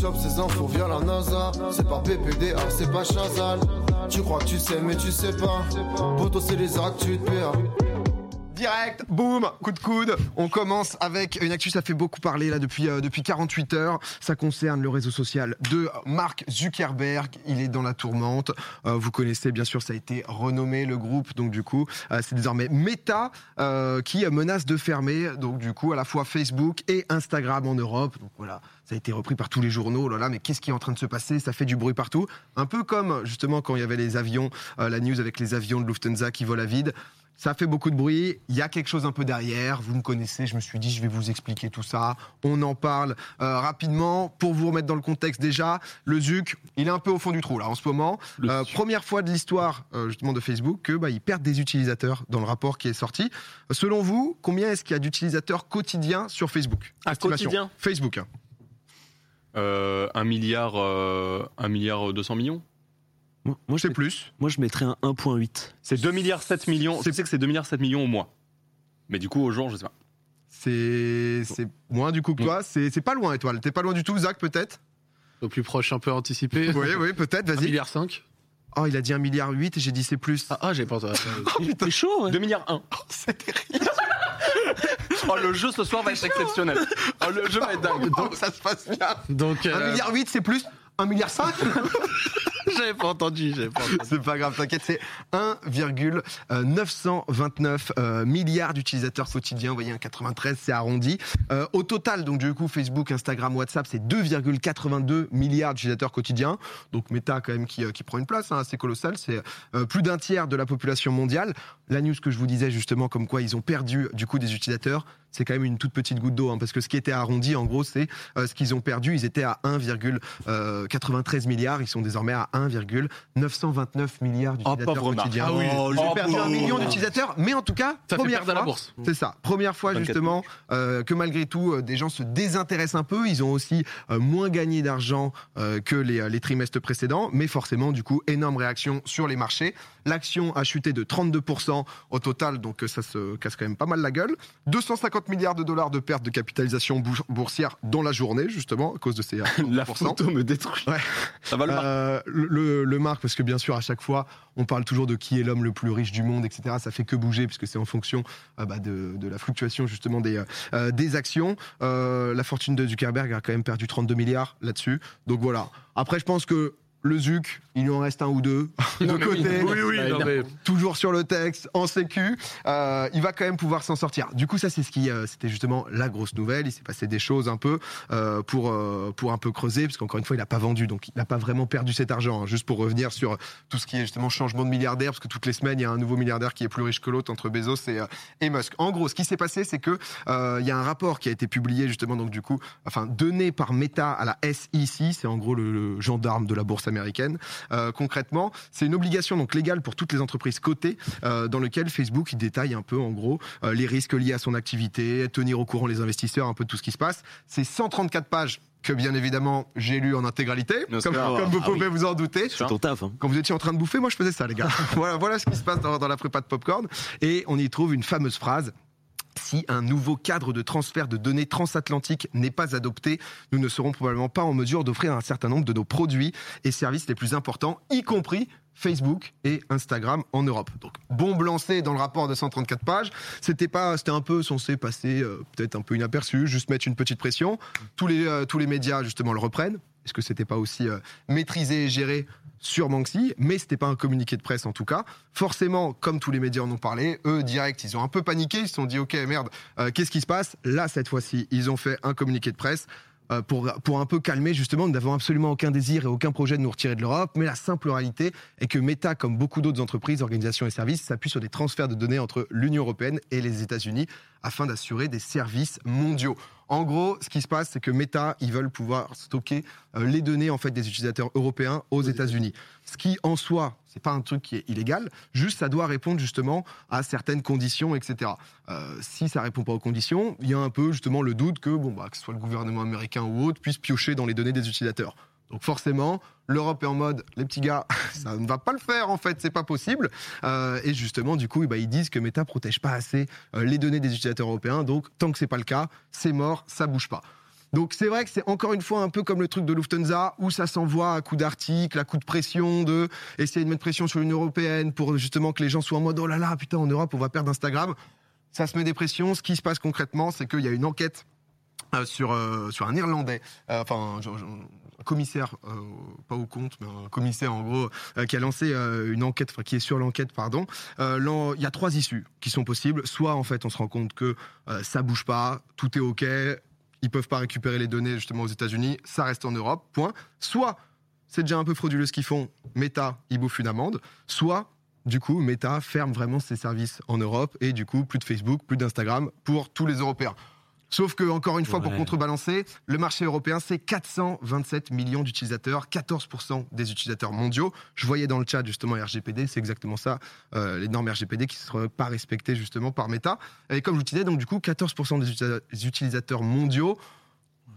chope ces infos via la NASA. C'est pas PPDA, c'est pas Chazal. Tu crois que tu sais, mais tu sais pas. Poto, c'est les actus de PA. Direct, boum, coup de coude. On commence avec une actu, ça fait beaucoup parler là depuis, euh, depuis 48 heures. Ça concerne le réseau social de Mark Zuckerberg. Il est dans la tourmente. Euh, vous connaissez bien sûr, ça a été renommé le groupe. Donc du coup, euh, c'est désormais Meta euh, qui menace de fermer. Donc du coup, à la fois Facebook et Instagram en Europe. Donc voilà, ça a été repris par tous les journaux. Oh là là, mais qu'est-ce qui est en train de se passer? Ça fait du bruit partout. Un peu comme justement quand il y avait les avions, la news avec les avions de Lufthansa qui volent à vide. Ça fait beaucoup de bruit, il y a quelque chose un peu derrière, vous me connaissez, je me suis dit je vais vous expliquer tout ça, on en parle euh, rapidement. Pour vous remettre dans le contexte déjà, le ZUC, il est un peu au fond du trou là en ce moment. Euh, première fois de l'histoire euh, justement de Facebook que bah, ils perdent des utilisateurs dans le rapport qui est sorti. Selon vous, combien est-ce qu'il y a d'utilisateurs quotidiens sur Facebook? Quotidien? Facebook. hein. Un milliard, euh, un milliard 200 millions. Moi, moi, je, C'est plus. moi, je mettrais un 1.8. C'est 2 milliards 7 millions. C'est- Je sais que c'est 2 milliards 7 millions au mois. Mais du coup, au jour, je sais pas. C'est c'est moins du coup que toi. C'est c'est pas loin, étoile. T'es pas loin du tout, Zach, peut-être? Au plus proche, un peu anticipé. Oui, oui, peut-être, 1 vas-y. milliard 5. Oh, il a dit 1 milliard 8 et j'ai dit c'est plus. Ah, ah, j'ai pas entendu. C'est chaud, ouais. 2 milliards 1. oh, le jeu ce soir va être exceptionnel. Oh, le jeu va être dingue. Donc ça se passe bien. Donc, 1 euh, milliard 8, c'est plus 1 milliard 5 j'avais pas entendu, j'avais pas entendu. C'est pas grave, t'inquiète, c'est 1,929 euh, milliards d'utilisateurs quotidiens. Vous voyez, un 93, c'est arrondi. Euh, au total, donc du coup, Facebook, Instagram, WhatsApp, c'est 2,82 milliards d'utilisateurs quotidiens. Donc Meta, quand même, qui, euh, prend une place hein, assez colossale. C'est plus d'un tiers de la population mondiale. La news que je vous disais justement, comme quoi ils ont perdu du coup des utilisateurs, c'est quand même une toute petite goutte d'eau, hein, parce que ce qui était arrondi, en gros, c'est euh, ce qu'ils ont perdu. Ils étaient à 1,93 milliards, ils sont désormais à 1,929 milliards d'utilisateurs pauvre Marc. quotidiens. Ah oui. Ils ont Oh, perdu un million d'utilisateurs, mais en tout cas, Ça première la fois, bourse. c'est ça. Première fois 24 justement euh, que malgré tout, euh, des gens se désintéressent un peu. Ils ont aussi euh, moins gagné d'argent euh, que les, les trimestres précédents, mais forcément, du coup, énorme réaction sur les marchés. L'action a chuté de 32% au total, donc euh, ça se casse quand même pas mal la gueule. 250 milliards de dollars de pertes de capitalisation bour- boursière dans la journée, justement, à cause de ces La 32%. photo me détruit. Ouais. Ça va le marquer. Euh, le, le, marque, parce que bien sûr, à chaque fois, on parle toujours de qui est l'homme le plus riche du monde, etc. Ça fait que bouger, puisque c'est en fonction euh, bah, de, de la fluctuation justement des, euh, des actions. La fortune de Zuckerberg a quand même perdu 32 milliards là-dessus. Donc voilà. Après, je pense que le Zuc, il lui en reste un ou deux de Non, côté. Oui, oui, non, mais- Toujours sur le texte, en sécu, euh, il va quand même pouvoir s'en sortir. Du coup, ça, c'est ce qui, euh, c'était justement la grosse nouvelle. Il s'est passé des choses un peu euh, pour pour un peu creuser, parce qu'encore une fois, il n'a pas vendu, donc il n'a pas vraiment perdu cet argent. hein. Juste pour revenir sur tout ce qui est justement changement de milliardaire, parce que toutes les semaines, il y a un nouveau milliardaire qui est plus riche que l'autre entre Bezos et, et Musk. En gros, ce qui s'est passé, c'est que il y a un rapport qui a été publié justement, donc du coup, enfin donné par Meta à la SEC, c'est en gros le, le gendarme de la bourse américaine. Euh, concrètement, c'est une obligation donc légale pour toutes les entreprises cotées, euh, dans lequel Facebook il détaille un peu en gros euh, les risques liés à son activité, tenir au courant les investisseurs, un peu de tout ce qui se passe. C'est 134 pages que bien évidemment j'ai lu en intégralité, comme vous Ah pouvez vous en douter. C'est ton taf. Hein. Quand vous étiez en train de bouffer, moi je faisais ça, les gars. voilà, voilà ce qui se passe dans, dans la prépa de popcorn. Et on y trouve une fameuse phrase. Si un nouveau cadre de transfert de données transatlantique n'est pas adopté, nous ne serons probablement pas en mesure d'offrir un certain nombre de nos produits et services les plus importants, y compris Facebook et Instagram en Europe. Donc bombe lancée dans le rapport de 134 pages. C'était pas, c'était un peu censé passer euh, peut-être un peu inaperçu, juste mettre une petite pression. Tous les euh, tous les médias justement le reprennent. Est-ce que c'était pas aussi euh, maîtrisé et géré que si, mais c'était pas un communiqué de presse en tout cas. Forcément, comme tous les médias en ont parlé, eux direct, ils ont un peu paniqué, ils se sont dit ok merde, euh, qu'est-ce qui se passe? Là cette fois-ci, ils ont fait un communiqué de presse. Euh, Pour, pour un peu calmer justement, nous n'avons absolument aucun désir et aucun projet de nous retirer de l'Europe, mais la simple réalité est que Meta, comme beaucoup d'autres entreprises, organisations et services, s'appuie sur des transferts de données entre l'Union européenne et les États-Unis afin d'assurer des services mondiaux. En gros, ce qui se passe, c'est que Meta, ils veulent pouvoir stocker euh, les données en fait des utilisateurs européens aux États-Unis. Ce qui, en soi, c'est pas un truc qui est illégal. Juste, ça doit répondre justement à certaines conditions, etc. Euh, si ça répond pas aux conditions, il y a un peu justement le doute que bon bah ce soit le gouvernement américain ou autre puisse piocher dans les données des utilisateurs. Donc forcément, l'Europe est en mode, les petits gars, ça ne va pas le faire en fait, c'est pas possible. Euh, et justement, du coup, eh ben, ils disent que Meta protège pas assez euh, les données des utilisateurs européens. Donc tant que c'est pas le cas, c'est mort, ça bouge pas. Donc c'est vrai que c'est encore une fois un peu comme le truc de Lufthansa où ça s'envoie à coup d'articles, à coup de pression, de essayer de mettre pression sur l'Union européenne pour justement que les gens soient en mode oh là là putain en Europe on va perdre Instagram. Ça se met des pressions. Ce qui se passe concrètement, c'est qu'il y a une enquête euh, sur euh, sur un Irlandais, euh, enfin un, commissaire, pas au compte, mais un commissaire en gros, qui a lancé une enquête, enfin qui est sur l'enquête, pardon. Il y a trois issues qui sont possibles. Soit en fait on se rend compte que ça bouge pas, tout est ok, ils peuvent pas récupérer les données justement aux États-Unis, ça reste en Europe, point. Soit c'est déjà un peu frauduleux ce qu'ils font, Meta, ils bouffent une amende. Soit du coup, Meta ferme vraiment ses services en Europe et du coup, plus de Facebook, plus d'Instagram pour tous les Européens. Sauf que, encore une fois, pour contrebalancer, le marché européen, c'est 427 millions d'utilisateurs, 14% des utilisateurs mondiaux. Je voyais dans le chat justement RGPD, c'est exactement ça, euh, les normes RGPD qui ne seraient pas respectées justement par Meta. Et comme je vous disais, donc du coup, 14% des utilisa- des utilisateurs mondiaux.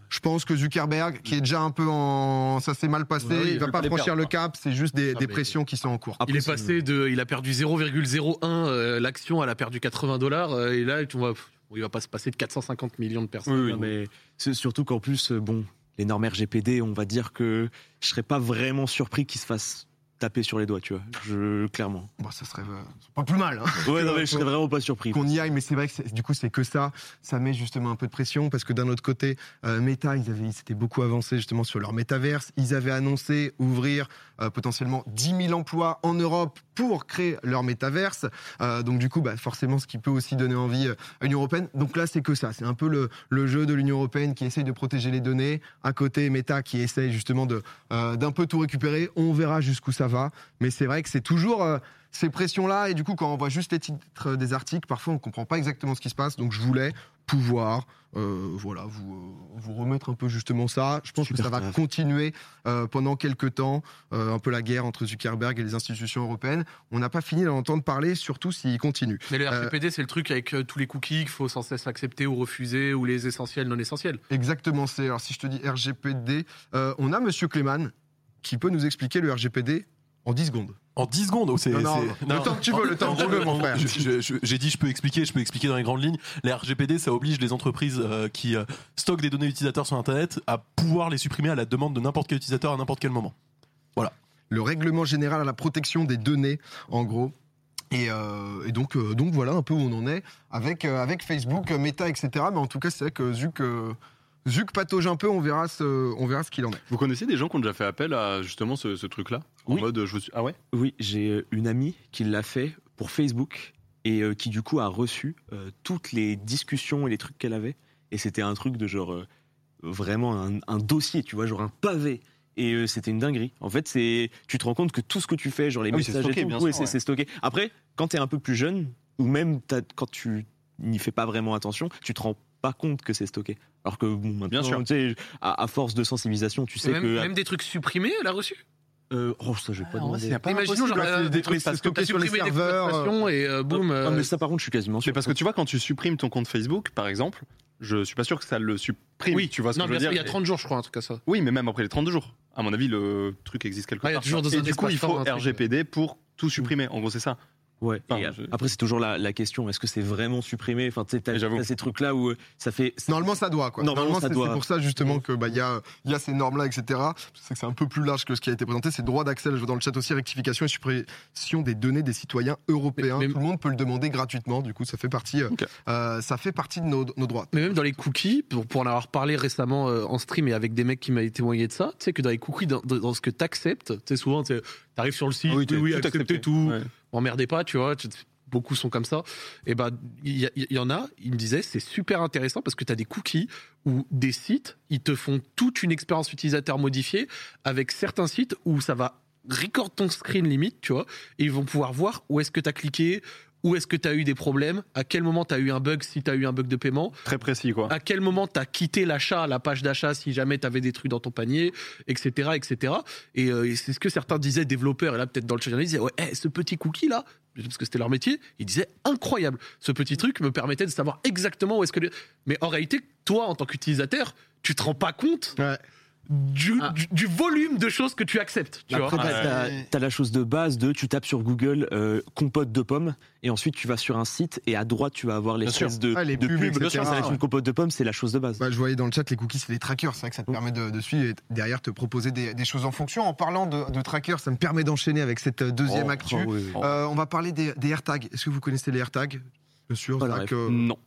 Je pense que Zuckerberg, qui est déjà un peu en. Ça s'est mal passé, Ouais, oui, il va pas franchir perdre, le cap, c'est juste des, pressions qui sont en cours. il est passé de, il a perdu 0,01 euh, l'action, elle a perdu 80 dollars euh, et là tu vois, il va pas se passer de 450 millions de personnes. Oui, oui. Non, mais c'est surtout qu'en plus, euh, bon, les normes RGPD, on va dire que je serais pas vraiment surpris qu'ils se fassent taper sur les doigts, tu vois. Je, clairement. Bon, ça serait euh, pas plus mal. hein. Ouais, non, mais je serais vraiment pas surpris. qu'on y aille, mais c'est vrai que c'est- du coup c'est que ça, ça met justement un peu de pression parce que d'un autre côté, euh, Meta, ils avaient, ils s'étaient beaucoup avancé justement sur leur métaverse, ils avaient annoncé ouvrir euh, potentiellement 10 000 emplois en Europe pour créer leur métaverse, Euh, donc du coup bah, forcément ce qui peut aussi donner envie euh, à l'Union européenne. Donc là c'est que ça, c'est un peu le, jeu de l'Union européenne qui essaye de protéger les données, à côté Meta qui essaye justement euh, d'un peu tout récupérer. On verra jusqu'où ça va, mais c'est vrai que c'est toujours euh, ces pressions-là, et du coup, quand on voit juste les titres des articles, parfois on comprend pas exactement ce qui se passe. Donc je voulais pouvoir, euh, voilà, vous, euh, vous remettre un peu justement ça. Je pense que ça va continuer euh, pendant quelques temps, euh, un peu la guerre entre Zuckerberg et les institutions européennes. On n'a pas fini d'en entendre parler, surtout s'il continue. Mais le Euh, RGPD, c'est le truc avec euh, tous les cookies qu'il faut sans cesse accepter ou refuser, ou les essentiels, non essentiels. Exactement, c'est. Alors si je te dis RGPD, euh, on a Monsieur Cléman qui peut nous expliquer le RGPD en 10 secondes. En 10 secondes, c'est. Le temps que tu veux, le temps que tu veux, mon frère. J'ai dit, je peux expliquer, je peux expliquer dans les grandes lignes. Les RGPD, ça oblige les entreprises euh, qui euh, stockent des données utilisateurs sur Internet à pouvoir les supprimer à la demande de n'importe quel utilisateur à n'importe quel moment. le règlement général à la protection des données, en gros. Et, euh, et donc, donc voilà un peu où on en est avec, avec Facebook, Meta, etc. Mais en tout cas, c'est vrai que Zuc, Zuc patauge un peu, on verra ce, on verra ce qu'il en est. Vous connaissez des gens qui ont déjà fait appel à justement ce, ce truc-là? En mode, je vous suis... Ah ouais? Oui, j'ai euh, une amie qui l'a fait pour Facebook et euh, qui du coup a reçu euh, toutes les discussions et les trucs qu'elle avait. Et c'était un truc de genre euh, vraiment un, un dossier, tu vois, genre un pavé. Et euh, c'était une dinguerie. En fait, c'est tu te rends compte que tout ce que tu fais, genre les Ah messages stocké, et tout, bien ouais, c'est ouais. stocké. Après, quand t'es un peu plus jeune ou même quand tu n'y fais pas vraiment attention, tu te rends pas compte que c'est stocké. Alors que bon, maintenant, Bien sûr. tu sais, à, à force de sensibilisation, tu sais même, que même des trucs supprimés, elle a reçu. euh, oh ça je vais pas demander. Imaginons, genre, euh, c'est des trucs t'as stockés sur les supprimé des serveurs. conversations et euh, boum. Non, euh, mais ça par contre, je suis quasiment sûr. Mais parce que tu vois, quand tu supprimes ton compte Facebook, par exemple, je suis pas sûr que ça le supprime. Oui, tu vois ce non, que je veux dire. il y a 30 jours, je crois, un truc à ça. Oui, mais même après les 32 jours. À mon avis, le truc existe quelque il y a part. toujours dans Et un du coup, il faut. RGPD pour tout supprimer. En gros, c'est ça. Ouais. Enfin, Et, je- Après, c'est toujours la, la question est-ce que c'est vraiment supprimé? Enfin, tu t'as ces trucs-là où euh, ça fait. Normalement, ça doit, quoi. Normalement, Normalement, ça c'est doit. c'est pour ça, justement, que bah, il y, a, il y a ces normes-là, etc. C'est que c'est un peu plus large que ce qui a été présenté. C'est droit d'accès, je vois dans le chat aussi, rectification et suppression des données des citoyens européens. Mais- mais- Tout le monde peut le demander gratuitement. Du coup, ça fait partie, euh, euh, ça fait partie de nos, nos droits. Mais même dans les cookies, pour, pour en avoir parlé récemment euh, en stream et avec des mecs qui m'avaient témoigné de ça, tu sais que dans les cookies, dans, dans ce que t'acceptes, tu sais souvent, tu arrives sur le site, oui, oui, accepté. tout, Ouais. M'emmerdez pas, tu vois. Beaucoup sont comme ça. Et ben, il y, en a, il me disait, c'est super intéressant parce que tu as des cookies où des sites, ils te font toute une expérience utilisateur modifiée avec certains sites où ça va record ton screen limite, tu vois, et ils vont pouvoir voir où est-ce que tu as cliqué, où est-ce que tu as eu des problèmes, à quel moment tu as eu un bug si tu as eu un bug de paiement, Très précis, quoi. à quel moment tu as quitté l'achat, la page d'achat, si jamais tu avais des trucs dans ton panier, etc. etc. Et, euh, et c'est ce que certains disaient, développeurs, et là peut-être dans le chat, ils disaient, ouais, eh, ce petit cookie là, parce que c'était leur métier, ils disaient, incroyable, ce petit truc me permettait de savoir exactement où est-ce que... les- Mais en réalité, toi, en tant qu'utilisateur, tu te rends pas compte Ouais. Du, Ah. du, du volume de choses que tu acceptes. Tu vois. Après, t'as- t'as t'as la chose de base de tu tapes sur Google euh, compote de pommes et ensuite tu vas sur un site et à droite tu vas avoir l'espèce de, Ah, les de pubs, etc. Ça une compote de pommes, c'est la chose de base. Bah, je voyais dans le chat les cookies, c'est les trackers. C'est vrai que ça te permet de, de suivre et derrière te proposer des, des choses en fonction. En parlant de, de trackers, ça me permet d'enchaîner avec cette euh, deuxième Oh, actu. oh, oui, oui. Euh, on va parler des, des AirTags. Est-ce que vous connaissez les AirTags? Bien sûr. Que- Non.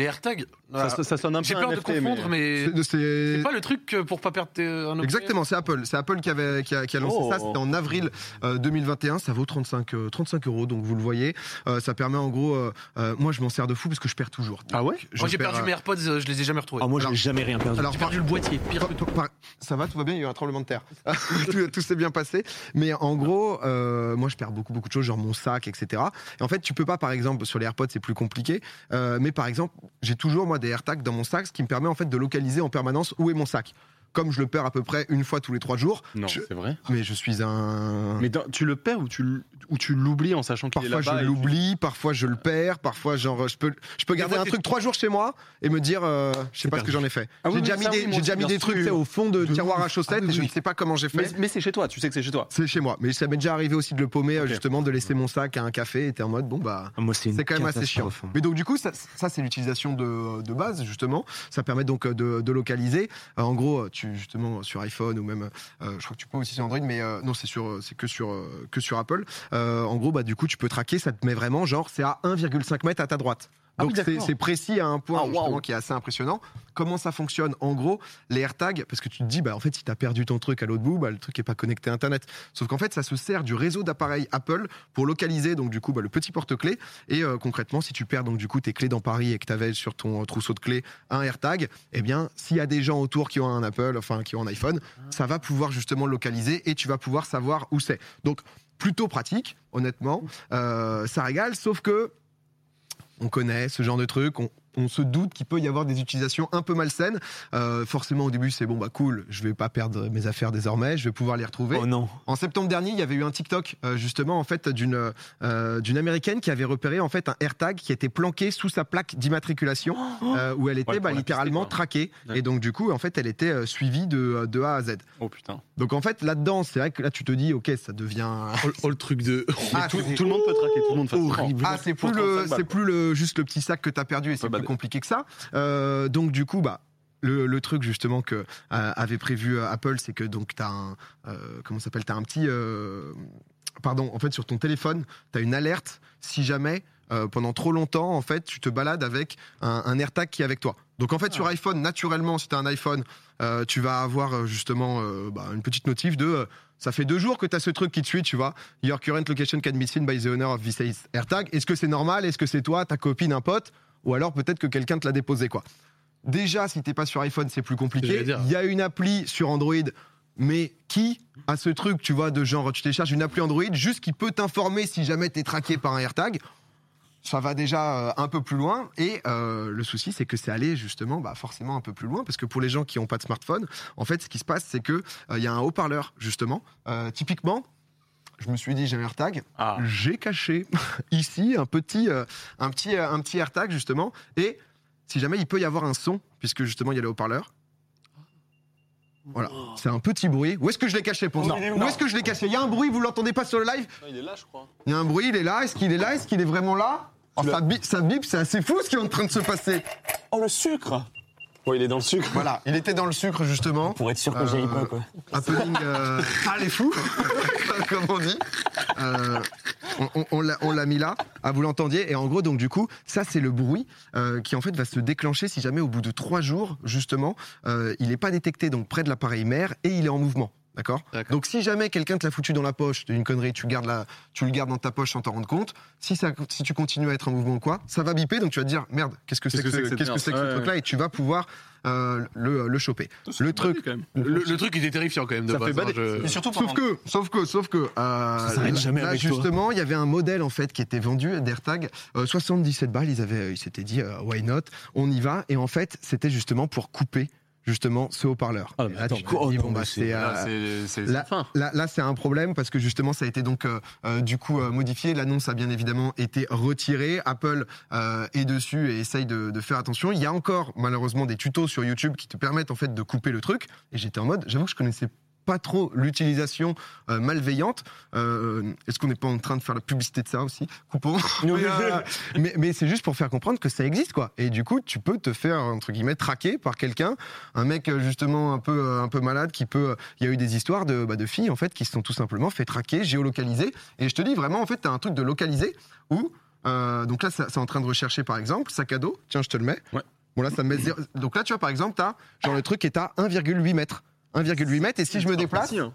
Les AirTags, Ça, voilà. ça- ça sonne un peu j'ai peur de confondre, mais, C'est- pas le truc euh, pour pas perdre tes- un objet. Exactement, c'est Apple. C'est Apple qui, avait, qui, a, qui a lancé Oh. ça. C'était en avril euh, 2021. Ça vaut 35, euh, 35 euros, donc vous le voyez. Euh, ça permet en gros. euh, euh, moi, je m'en sers de fou parce que je perds toujours. Ah ouais? Moi j'ai perdu euh, mes AirPods, euh, je les ai jamais retrouvés. Ah, moi, Alors- j'ai jamais rien perdu. Alors, j'ai par- perdu le boîtier, pire que tout. Par- Ça va, tout va bien, il y a eu un tremblement de terre. tout tout s'est bien passé. Mais en gros, euh, moi je perds beaucoup, beaucoup de choses, genre mon sac, etc. Et en fait, tu peux pas, par exemple, sur les AirPods, c'est plus compliqué. Euh, mais par exemple, j'ai toujours, moi, des AirTags dans mon sac, ce qui me permet en fait de localiser en permanence où est mon sac. Comme je le perds à peu près une fois tous les trois jours, Non, Je- c'est vrai. mais je suis un. Mais dans- tu le perds ou tu, ou tu l'oublies en sachant qu'il est Parfois là-bas je tu- l'oublie, parfois je le perds, parfois genre je peux je peux garder fois, un truc trois jours chez moi et me dire euh, je sais pas ce que j'en ai fait. Ah oui, j'ai déjà mis des j'ai déjà mis des trucs au fond de De tiroir à chaussettes Ah oui, et je ne sais pas comment j'ai fait. Mais, mais c'est chez toi, tu sais que c'est chez toi. C'est chez moi, mais ça m'est déjà arrivé aussi de le paumer, euh, justement, de laisser mon sac à un café, et t'es en mode, bon bah, Ah, moi, c'est une c'est quand même assez chiant. hein. Mais donc du coup, ça, ça, c'est l'utilisation de, de base, justement. Ça permet donc euh, de, de localiser. Euh, en gros, tu justement sur iPhone ou même, euh, je crois que tu peux aussi sur Android, mais euh, non, c'est sur, c'est que sur, euh, que sur Apple. Euh, en gros, bah du coup, tu peux traquer. Ça te met vraiment genre, c'est à 1,5 mètres à ta droite. Ah Donc oui, c'est précis à un point Ah, qui est assez impressionnant. Comment ça fonctionne En gros, les AirTags, parce que tu te dis, bah en fait, si tu as perdu ton truc à l'autre bout, bah, le truc est pas connecté à Internet. Sauf qu'en fait, ça se sert du réseau d'appareils Apple pour localiser donc du coup bah, le petit porte-clés. Et euh, concrètement, si tu perds donc du coup tes clés dans Paris et que tu avais sur ton trousseau de clés un AirTag, eh bien, s'il y a des gens autour qui ont un Apple, enfin qui ont un iPhone, ça va pouvoir justement le localiser et tu vas pouvoir savoir où c'est. Donc plutôt pratique, honnêtement. Euh, ça régale, sauf que on connaît ce genre de truc, on se doute qu'il peut y avoir des utilisations un peu malsaines. Euh, forcément, au début, c'est bon, bah cool, je vais pas perdre mes affaires désormais, je vais pouvoir les retrouver. Oh non. En septembre dernier, il y avait eu un TikTok euh, justement en fait d'une euh, d'une américaine qui avait repéré en fait un AirTag qui était planqué sous sa plaque d'immatriculation euh, où elle était Ouais, bah, littéralement pister, traquée Ouais. et donc du coup en fait elle était euh, suivie de, de A à Z. Oh putain. Donc en fait là-dedans, c'est vrai que là tu te dis ok ça devient Oh, oh, le truc de. ah, tout, le monde peut traquer tout le monde. Horrible. ah, c'est plus le 35 balles, c'est plus le juste le petit sac que t'as perdu et c'est bah, plus compliqué que ça. Euh, donc du coup bah le, le truc justement que euh, avait prévu euh, Apple, c'est que donc t'as un euh, comment s'appelle t'as un petit euh, pardon en fait sur ton téléphone t'as une alerte si jamais pendant trop longtemps en fait tu te balades avec un, un AirTag qui est avec toi. Donc en fait sur iPhone naturellement si t'as un iPhone tu vas avoir justement bah, une petite notif de ça fait deux jours que tu as ce truc qui te suit, tu vois. Your current location can be seen by the owner of this AirTag. Est-ce que c'est normal? Est-ce que c'est toi, ta copine, un pote? Ou alors peut-être que quelqu'un te l'a déposé, quoi. Déjà, si t'es pas sur iPhone, c'est plus compliqué. Il y a une appli sur Android, mais qui a ce truc, tu vois, de genre, tu télécharges une appli Android juste qui peut t'informer si jamais t'es traqué par un AirTag ça va déjà euh, un peu plus loin. Et euh, le souci, c'est que c'est allé justement, bah, forcément un peu plus loin, parce que pour les gens qui n'ont pas de smartphone, en fait, ce qui se passe, c'est que euh, il y a un haut-parleur justement. Euh, typiquement, je me suis dit j'ai un AirTag, Ah. j'ai caché ici un petit, euh, un petit, euh, un petit AirTag justement. Et si jamais il peut y avoir un son, puisque justement il y a le haut-parleur. Voilà, c'est un petit bruit. Où est-ce que je l'ai caché pour ça Où est-ce que je l'ai caché? Il y a un bruit, vous l'entendez pas sur le live? Il est là, je crois. il y a un bruit, il est là. Est-ce qu'il est là? Est-ce qu'il est vraiment là? Oh, ça, bip, ça bip, c'est assez fou ce qui est en train de se passer. Oh, le sucre Ouais, il est dans le sucre. Voilà, il était dans le sucre justement. Pour être sûr que j'aille Euh, pas, quoi. Happening, euh, ah les fous, comme on dit. Euh, on on- on l'a- mis là, ah, vous l'entendiez. Et en gros, donc du coup, ça c'est le bruit euh, qui en fait va se déclencher si jamais au bout de trois jours, justement, il n'est pas détecté donc près de l'appareil mère et il est en mouvement. D'accord. Donc si jamais quelqu'un te l'a foutu dans la poche, c'est une connerie, tu, gardes la, tu le gardes dans ta poche sans t'en rendre compte, si, ça, si tu continues à être en mouvement ou quoi, ça va biper, donc tu vas te dire, merde, qu'est-ce que c'est que, que ce- que que que truc-là Et tu vas pouvoir euh, le, le choper. Le truc, quand même. Le, le truc, il était terrifiant quand même de Ça base. fait bader. hein, je- surtout Sauf que, sauf que, sauf que, euh, là, jamais là, avec toi. justement, il y avait un modèle en fait qui était vendu d'AirTag, euh, 77 balles. Ils avaient, ils s'étaient dit, euh, why not On y va. Et en fait, c'était justement pour couper justement ce haut-parleur. Ah, là, attends, tu te oh dis, non, bon, bah, mais c'est, euh, là-. Là, là, un problème parce que justement, ça a été donc euh, euh, du coup euh, modifié. L'annonce a bien évidemment été retirée. Apple euh, est dessus et essaye de, de faire attention. Il y a encore malheureusement des tutos sur YouTube qui te permettent en fait de couper le truc. Et j'étais en mode, j'avoue que je connaissais pas trop l'utilisation euh, malveillante. Euh, Est-ce qu'on n'est pas en train de faire la publicité de ça aussi Coupons. mais euh, mais, mais c'est juste pour faire comprendre que ça existe quoi. Et du coup, tu peux te faire entre guillemets traquer par quelqu'un, un mec justement un peu un peu malade qui peut. Il y a eu des histoires de, bah, de filles en fait qui se sont tout simplement fait traquer, géolocaliser. Et je te dis vraiment en fait, t'as un truc de localiser où donc là, c'est en train de rechercher par exemple sac à dos. Tiens, je te le mets. Ouais. Bon là, ça me met zéro- Donc là, tu vois par exemple, t'as genre le truc est à 1,8 mètres. 1,8 mètres et si je me déplace, hein.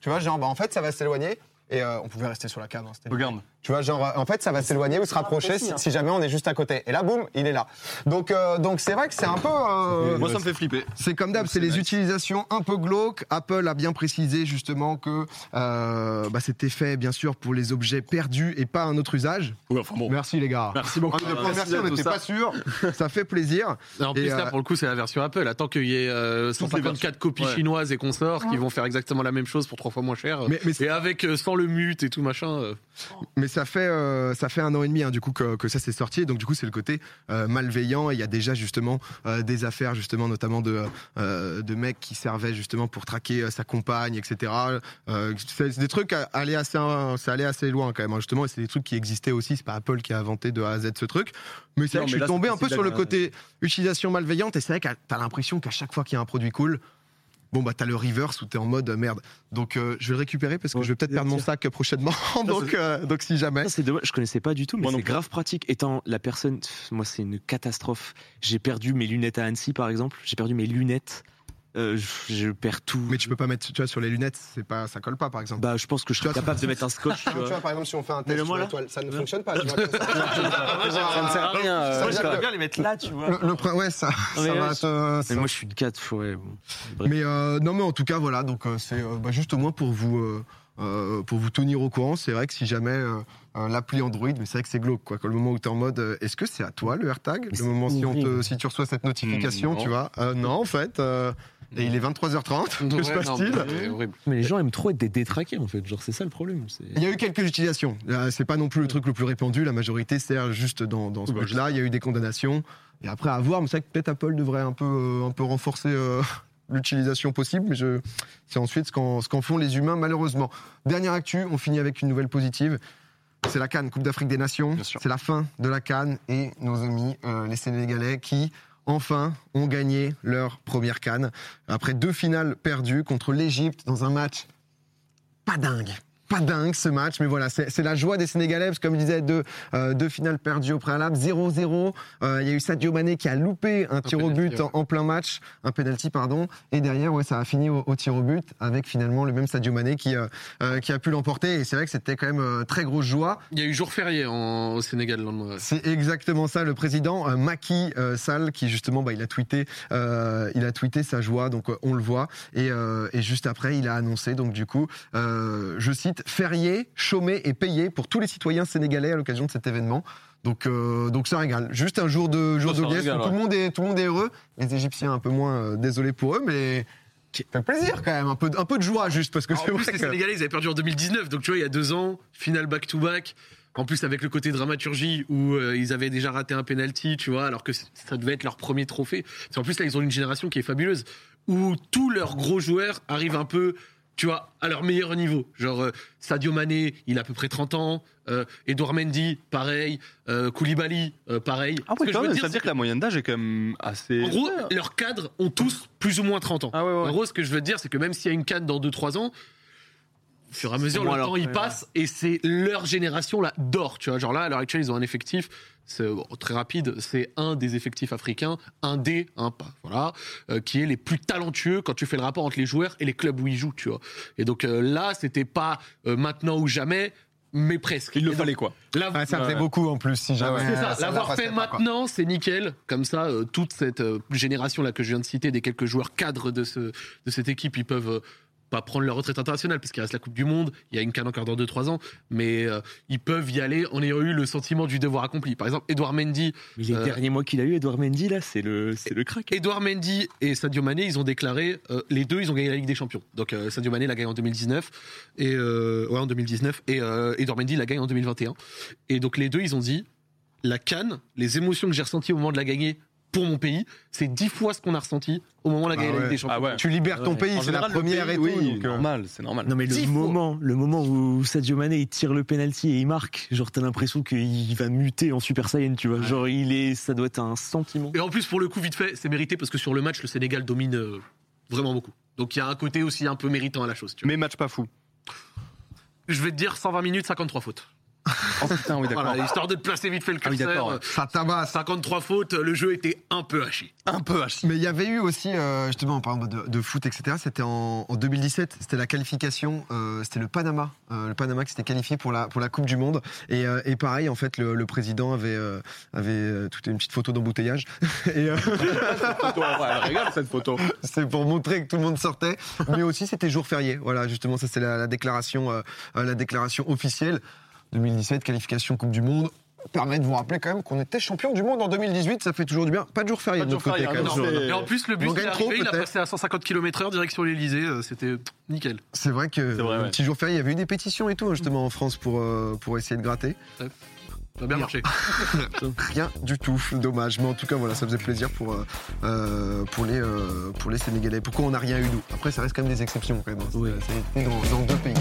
tu vois, genre, bah, en fait, ça va s'éloigner. Et euh, on pouvait rester sur la cave. hein, c'était- Regarde. tu vois, genre, euh, en fait, ça va s'éloigner ou se rapprocher si, si jamais on est juste à côté. Et là, boum, il est là. Donc, euh, donc c'est vrai que c'est un peu. euh, Moi, ça me fait flipper. c'est comme d'hab, c'est les utilisations un peu glauques. Apple a bien précisé justement que euh, bah, c'était fait, bien sûr, pour les objets perdus et pas un autre usage. Ouais, enfin bon. Merci les gars. Merci beaucoup. On ne- merci, on tout n'était ça. pas sûr. Ça fait plaisir. En plus, Et, là, euh, pour le coup, c'est la version Apple. Attends qu'il y ait euh, Toutes les 154 copies Ouais. chinoises et consorts qui vont faire exactement la même chose pour trois fois moins cher. Mais, mais, Et avec euh, sans le mute et tout machin. euh, mais ça fait euh, ça fait un an et demi hein, du coup que, que ça s'est sorti. Et donc du coup c'est le côté euh, malveillant. Et il y a déjà justement euh, des affaires justement notamment de euh, de mecs qui servaient justement pour traquer euh, sa compagne, etc. Euh, c'est des trucs à aller assez c'est allé assez loin quand même hein, justement. Et c'est des trucs qui existaient aussi. C'est pas Apple qui a inventé de A à Z ce truc. Mais c'est vrai que je suis là, tombé un peu sur le côté utilisation malveillante. Et c'est vrai que t'as l'impression qu'à chaque fois qu'il y a un produit cool. Bon bah t'as le reverse où t'es en mode euh, merde. Donc euh, je vais le récupérer parce que Ouais, je vais peut-être perdre mon sac prochainement. donc euh, donc si jamais. C'est dommage, je connaissais pas du tout, mais c'est grave pratique. Étant la personne, pff, moi, c'est une catastrophe. J'ai perdu mes lunettes à Annecy, par exemple. J'ai perdu mes lunettes. Euh, je, je perds tout. Mais tu peux pas mettre, tu vois, sur les lunettes, c'est pas, ça colle pas, par exemple. Bah, je pense que je serais capable de mettre un scotch. tu vois. par exemple, si on fait un Mais le moi, là ça ne Ouais. fonctionne pas. Tu vois, ça. Ne sert à rien. euh, Ça veut dire j'aimerais bien les mettre là, tu vois. le, le ouais, ça, ça mais va ça- Mais moi, je suis une 4. Ouais, bon. Mais euh, non, mais en tout cas, voilà. Donc euh, c'est euh, bah, juste au moins pour vous. Euh, pour vous tenir au courant, c'est vrai que si jamais euh, euh, l'appli Android, mais c'est vrai que c'est glauque, quoi. Quand le moment où tu es en mode, euh, est-ce que c'est à toi le AirTag Mais Le moment si, on te, horrible. si tu reçois cette notification, Mm, non. tu vois? Euh, Non, en fait. euh, et il est 23h30. Que se ouais, passe-t-il? mais les gens aiment trop être des détraqués, en fait. Genre, c'est ça le problème. Il y a eu quelques utilisations. C'est pas non plus le truc le plus répandu. La majorité sert juste dans, dans ce mode-là. Il y a eu des condamnations. Et après, à voir. Mais c'est vrai que peut-être Apple devrait un peu, euh, un peu renforcer euh, l'utilisation possible. Mais je... c'est ensuite ce qu'en font les humains, malheureusement. Dernière actu, on finit avec une nouvelle positive. C'est la Cannes, Coupe d'Afrique des Nations. C'est la fin de la Cannes et nos amis, euh, les Sénégalais, qui enfin ont gagné leur première Cannes après deux finales perdues contre l'Égypte dans un match pas dingue. Pas dingue ce match, mais voilà, c'est la joie des Sénégalais, parce que comme je disais, deux, euh, deux finales perdues au préalable, 0-0. Euh, Il y a eu Sadio Mané qui a loupé un, tir au but ouais. en, en plein match, un penalty, pardon. Et derrière, ouais, ça a fini au, au tir au but, avec finalement le même Sadio Mané qui, euh, euh, qui a pu l'emporter. Et c'est vrai que c'était quand même très grosse joie. Il y a eu jour férié en- au Sénégal le lendemain. C'est exactement ça, le président Macky Sall, qui justement, bah, il a tweeté, il a tweeté sa joie, donc on le voit. Et, et juste après, il a annoncé, donc du coup, je cite, férié, chômé et payé pour tous les citoyens sénégalais à l'occasion de cet événement. Donc, euh, donc ça régale. Juste un jour de jour Ça, de ça liesse régale, où tout le monde est tout le monde est heureux. Les Égyptiens un peu moins euh, désolé pour eux, mais ça fait plaisir quand même, un peu un peu de joie juste parce que En c'est plus, vrai les que- Sénégalais, ils avaient perdu en 2019. Donc, tu vois, il y a deux ans, finale back-to-back. En plus, avec le côté dramaturgie où euh, ils avaient déjà raté un penalty, tu vois, alors que ça devait être leur premier trophée. Qu'en plus, là, ils ont une génération qui est fabuleuse où tous leurs gros joueurs arrivent un peu, tu vois, à leur meilleur niveau. Genre, euh, Sadio Mané, il a à peu près 30 ans. Euh, Edouard Mendy, pareil. Euh, Koulibaly, pareil. Ah Ce ouais, que je quand veux même, dire, ça veut dire que la moyenne d'âge est quand même assez. en gros, leurs cadres ont tous plus ou moins 30 ans. Ah ouais, ouais. En gros, ce que je veux dire, c'est que même s'il y a une canne dans 2-3 ans, au fur et à mesure, le leur temps il passe et c'est leur génération là d'or. Tu vois, genre là, à l'heure actuelle, ils ont un effectif. c'est, bon, très rapide, c'est un des effectifs africains, un des, un pas, voilà, euh, qui est les plus talentueux quand tu fais le rapport entre les joueurs et les clubs où ils jouent, tu vois. Et donc euh, là, c'était pas euh, maintenant ou jamais, mais presque. Il le Et donc, fallait quoi. Ouais, ça faisait beaucoup en plus si jamais. c'est ça, ça l'avoir fait maintenant, c'est nickel. Comme ça, euh, toute cette euh, génération là que je viens de citer, des quelques joueurs cadres de ce de cette équipe, ils peuvent euh, pas prendre leur retraite internationale parce qu'il reste la Coupe du Monde, il y a une canne encore dans 2-3 ans, mais euh, ils peuvent y aller en ayant eu le sentiment du devoir accompli. Par exemple, Edouard Mendy, Mais les Euh, derniers mois qu'il a eu, Edouard Mendy, là, c'est le, c'est le crack. Edouard Mendy et Sadio Mané, ils ont déclaré, euh, les deux, ils ont gagné la Ligue des Champions. Donc Sadio Mané l'a gagné en 2019, et ouais, en 2019, et Edouard Mendy l'a gagné en 2021. Et donc les deux, ils ont dit, la canne, les émotions que j'ai ressenties au moment de la gagner pour mon pays, c'est dix fois ce qu'on a ressenti au moment de la Ah la ouais. Des Champions. Ah ouais. Tu libères ton Ouais. pays, c'est la première pays, et tout. oui, donc, euh, normal, c'est normal. Non mais le moment, le moment où Sadio Mané il tire le penalty et il marque, genre t'as l'impression qu'il va muter en Super Saiyan, tu vois. Genre il est, ça doit être un sentiment. Et en plus, pour le coup, vite fait, c'est mérité parce que sur le match, le Sénégal domine euh, vraiment beaucoup. Donc il y a un côté aussi un peu méritant à la chose. Tu vois. Mais match pas fou. Je vais te dire 120 minutes, 53 fautes. Oh putain, oui, d'accord. Voilà, histoire de te placer vite fait le Ah oui, curseur. d'accord. Ça tabasse. 53 fautes, le jeu était un peu haché. Un peu haché. Mais il y avait eu aussi, euh, justement, en parlant de, de foot, etc., c'était en, en 2017, c'était la qualification, euh, c'était le Panama, euh, le Panama qui s'était qualifié pour la, pour la Coupe du Monde. Et, euh, et pareil, en fait, le, le président avait, euh, avait euh, toute une petite photo d'embouteillage. et euh, elle regarde cette photo. c'est pour montrer que tout le monde sortait. Mais aussi, c'était jour férié. Voilà, justement, ça c'est la, la déclaration, la déclaration officielle. 2017, qualification Coupe du Monde. Permet de vous rappeler quand même qu'on était champion du monde en 2018, ça fait toujours du bien. Pas de jour férié Pas de de notre jour côté férié, quand même. c'est- Et en plus, le bus il est trop, arrivé, il a passé à 150 km/h direction l'Elysée. euh, C'était nickel. C'est vrai que C'est vrai, le ouais. petit jour férié, il y avait eu des pétitions et tout hein, justement en France pour, euh, pour essayer de gratter. Ça a bien marché. Rien du tout, dommage. Mais en tout cas, voilà, ça faisait plaisir pour, euh, pour, les, euh, pour les Sénégalais. Pourquoi on n'a rien eu nous? Après, ça reste quand même des exceptions quand même. hein. Ouais. Ça a été dans, dans deux pays.